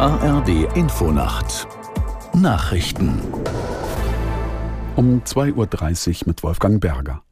ARD Infonacht Nachrichten um 2.30 Uhr mit Wolfgang Berger.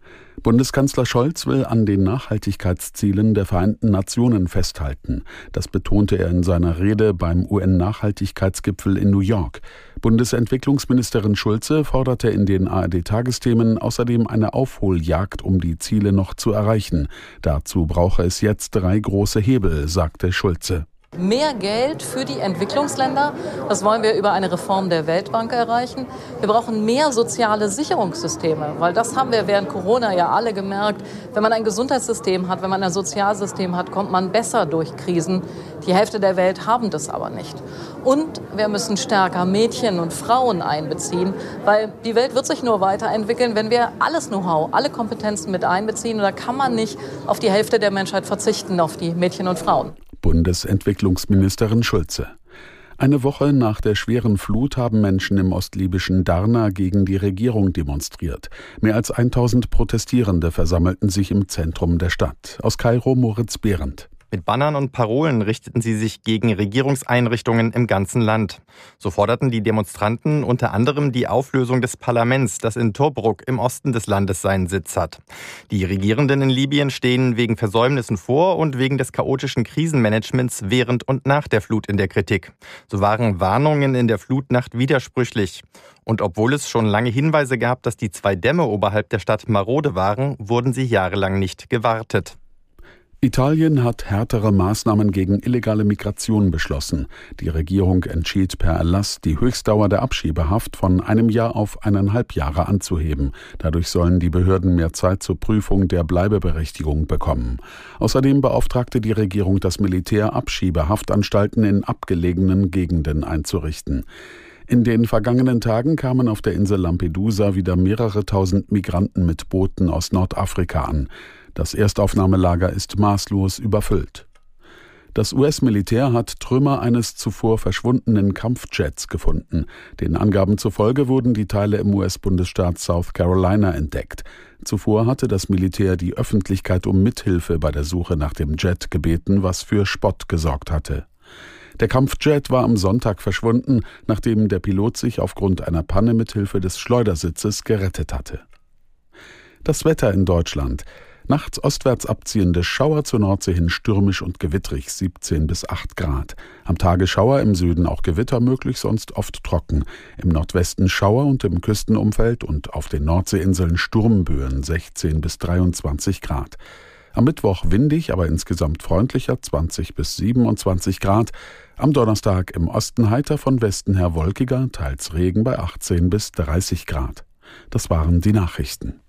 Bundeskanzler Scholz will an den Nachhaltigkeitszielen der Vereinten Nationen festhalten. Das betonte er in seiner Rede beim UN-Nachhaltigkeitsgipfel in New York. Bundesentwicklungsministerin Schulze forderte in den ARD-Tagesthemen außerdem eine Aufholjagd, um die Ziele noch zu erreichen. Dazu brauche es jetzt drei große Hebel, sagte Schulze. Mehr Geld für die Entwicklungsländer, das wollen wir über eine Reform der Weltbank erreichen. Wir brauchen mehr soziale Sicherungssysteme, weil das haben wir während Corona ja alle gemerkt. Wenn man ein Gesundheitssystem hat, wenn man ein Sozialsystem hat, kommt man besser durch Krisen. Die Hälfte der Welt haben das aber nicht. Und wir müssen stärker Mädchen und Frauen einbeziehen, weil die Welt wird sich nur weiterentwickeln, wenn wir alles Know-how, alle Kompetenzen mit einbeziehen. Und da kann man nicht auf die Hälfte der Menschheit verzichten, auf die Mädchen und Frauen. Bundesentwicklungsministerin Schulze. Eine Woche nach der schweren Flut haben Menschen im ostlibyschen Darna gegen die Regierung demonstriert. Mehr als 1000 Protestierende versammelten sich im Zentrum der Stadt. Aus Kairo Moritz Behrendt. Mit Bannern und Parolen richteten sie sich gegen Regierungseinrichtungen im ganzen Land. So forderten die Demonstranten unter anderem die Auflösung des Parlaments, das in Tobruk im Osten des Landes seinen Sitz hat. Die Regierenden in Libyen stehen wegen Versäumnissen vor und wegen des chaotischen Krisenmanagements während und nach der Flut in der Kritik. So waren Warnungen in der Flutnacht widersprüchlich. Und obwohl es schon lange Hinweise gab, dass die zwei Dämme oberhalb der Stadt marode waren, wurden sie jahrelang nicht gewartet. Italien hat härtere Maßnahmen gegen illegale Migration beschlossen. Die Regierung entschied per Erlass, die Höchstdauer der Abschiebehaft von einem Jahr auf eineinhalb Jahre anzuheben. Dadurch sollen die Behörden mehr Zeit zur Prüfung der Bleibeberechtigung bekommen. Außerdem beauftragte die Regierung das Militär, Abschiebehaftanstalten in abgelegenen Gegenden einzurichten. In den vergangenen Tagen kamen auf der Insel Lampedusa wieder mehrere tausend Migranten mit Booten aus Nordafrika an. Das Erstaufnahmelager ist maßlos überfüllt. Das US-Militär hat Trümmer eines zuvor verschwundenen Kampfjets gefunden. Den Angaben zufolge wurden die Teile im US-Bundesstaat South Carolina entdeckt. Zuvor hatte das Militär die Öffentlichkeit um Mithilfe bei der Suche nach dem Jet gebeten, was für Spott gesorgt hatte. Der Kampfjet war am Sonntag verschwunden, nachdem der Pilot sich aufgrund einer Panne mithilfe des Schleudersitzes gerettet hatte. Das Wetter in Deutschland. Nachts ostwärts abziehende Schauer zur Nordsee hin stürmisch und gewittrig 17 bis 8 Grad. Am Tage Schauer im Süden auch Gewitter möglich, sonst oft trocken. Im Nordwesten Schauer und im Küstenumfeld und auf den Nordseeinseln Sturmböen 16 bis 23 Grad. Am Mittwoch windig, aber insgesamt freundlicher 20 bis 27 Grad. Am Donnerstag im Osten heiter von Westen her wolkiger, teils Regen bei 18 bis 30 Grad. Das waren die Nachrichten.